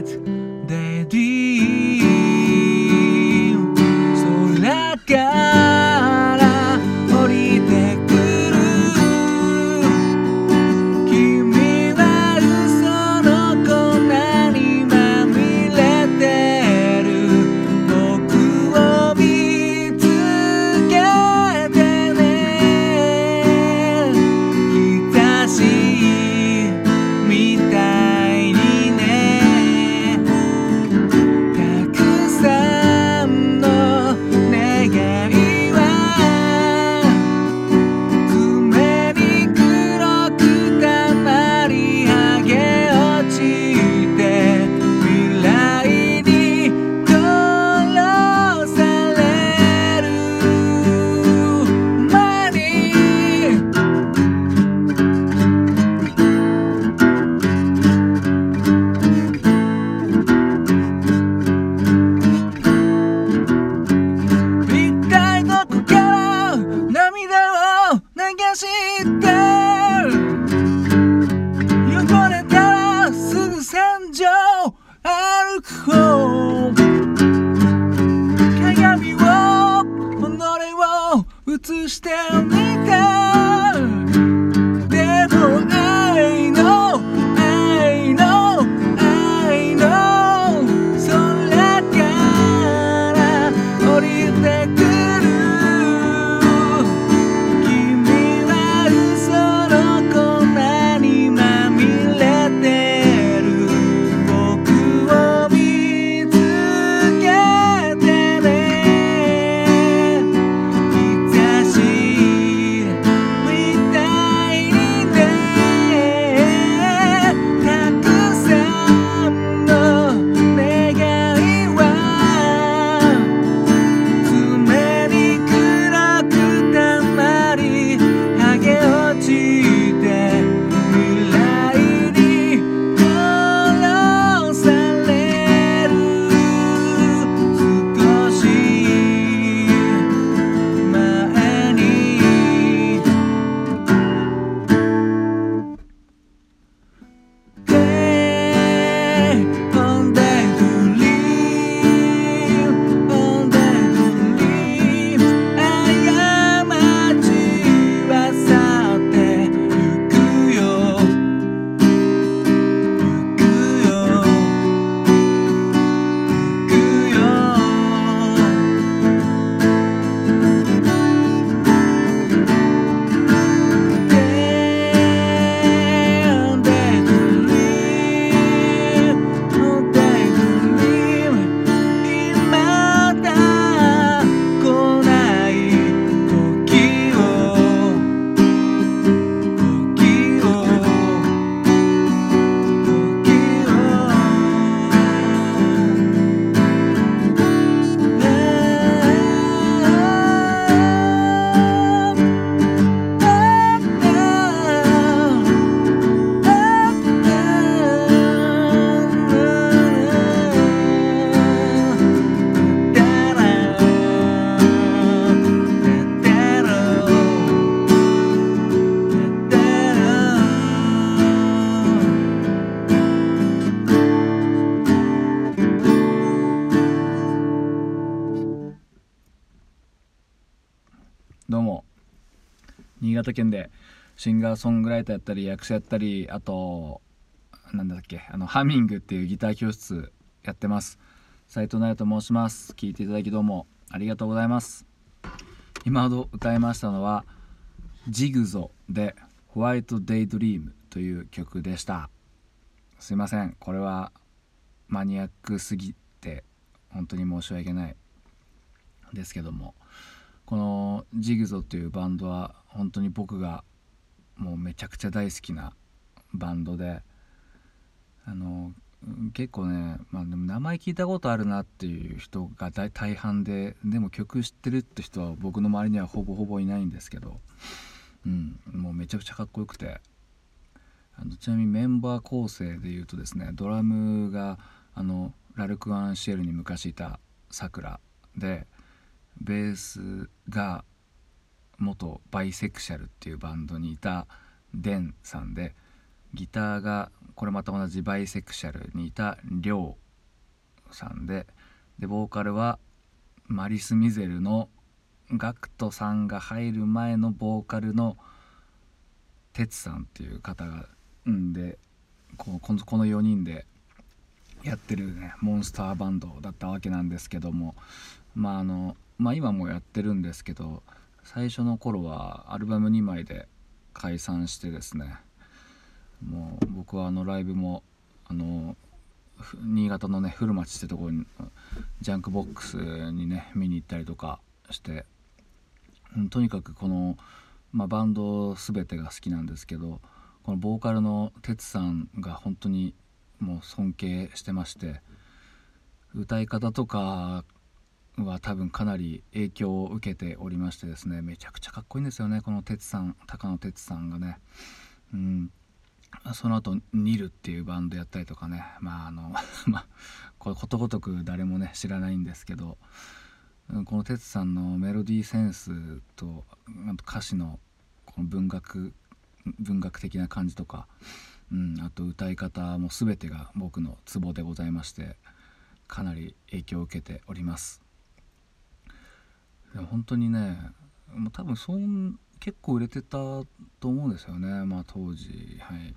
night. 新潟県でシンガーソングライターやったり役者やったりあとなんだっけあのハミングっていうギター教室やってます。斉藤奈と申します。聞いていただきどうもありがとうございます。今ほど歌いましたのはジグゾで「ホワイト・デイ・ドリーム」という曲でした。すいません。これはマニアックすぎて本当に申し訳ないですけども。このジグゾっていうバンドは本当に僕がもうめちゃくちゃ大好きなバンドであの結構ね、まあ、でも名前聞いたことあるなっていう人が大大半ででも曲知ってるって人は僕の周りにはほぼほぼいないんですけど、うん、もうめちゃくちゃかっこよくてあのちなみにメンバー構成でいうとですねドラムがあのラルク・アンシエルに昔いたさくらでベースが元バイセクシャルっていうバンドにいたデンさんでギターがこれまた同じバイセクシャルにいたりょうさんででボーカルはマリス・ミゼルのガクトさんが入る前のボーカルのテツさんっていう方がんでこのこの4人でやってるねモンスターバンドだったわけなんですけどもまああのまあ今もやってるんですけど最初の頃はアルバム2枚で解散してですねもう僕はあのライブもあの新潟のね古町ってとこにジャンクボックスにね見に行ったりとかしてとにかくこの、まあ、バンド全てが好きなんですけどこのボーカルの哲さんが本当にもう尊敬してまして歌い方とかは多分かなり影響を受けておりましてですねめちゃくちゃかっこいいんですよねこの哲さん高野哲さんがね。うん。その後ニルっていうバンドやったりとかね。まああの まあこれことごとく誰もね知らないんですけどこの哲さんのメロディーセンスとあと歌詞のこの文学文学的な感じとか、うん、あと歌い方も全てが僕のツボでございましてかなり影響を受けております。本当にねもう多分そん結構売れてたと思うんですよね。まあ当時はい。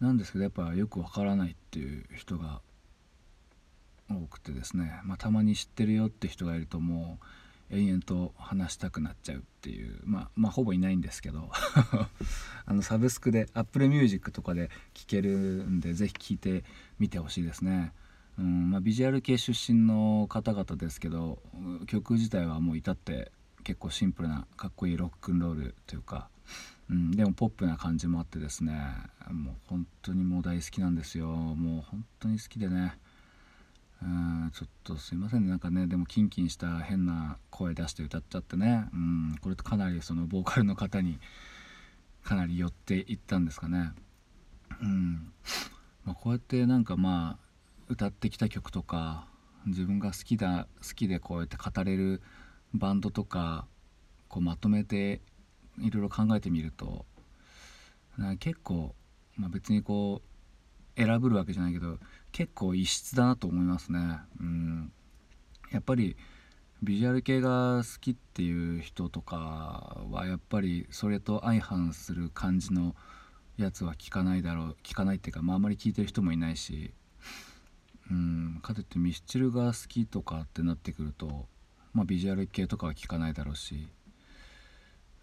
なんですけどやっぱよくわからないっていう人が多くてですね、まあ、たまに知ってるよって人がいるともう延々と話したくなっちゃうっていう。まあまあほぼいないんですけど。あのサブスクで Apple Music とかで聴けるんで是非聴いてみてほしいですね。うんまあ、ビジュアル系出身の方々ですけど曲自体はもう至って結構シンプルなかっこいいロックンロールというか、うん、でもポップな感じもあってですねもう本当にもう大好きなんですよ。もう本当に好きでねうんちょっとすいませんね。なんかねでもキンキンした変な声出して歌っちゃってねうんこれとかなりそのボーカルの方にかなり寄っていったんですかね。うん。まあ、こうやってなんかまあ歌ってきた曲とか自分が好きだ好きでこうやって語れるバンドとかこうまとめていろいろ考えてみると結構、まあ、別にこう選ぶるわけじゃないけど結構異質だなと思いますね。うんやっぱりビジュアル系が好きっていう人とかはやっぱりそれと相反する感じのやつは聞かないだろう聞かないっていうか、まあ、あんまり聞いてる人もいないしうんかといってミスチルが好きとかってなってくると、まあ、ビジュアル系とかは聞かないだろうし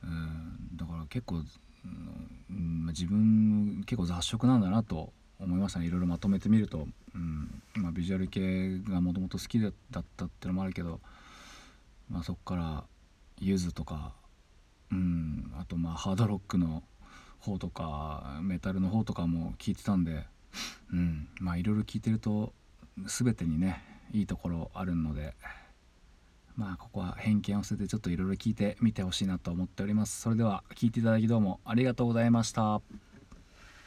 うんだから結構、うん、自分結構雑食なんだなと思いましたね。いろいろまとめてみると、うんまあ、ビジュアル系がもともと好きだったってのもあるけど、まあ、そこからゆずとか、うん、あとまあハードロックの方とかメタルの方とかも聞いてたんで、うん、まあいろいろ聞いてると全てにねいいところあるのでまあここは偏見を捨ててちょっといろいろ聞いてみてほしいなと思っております。それでは聞いていただきどうもありがとうございました。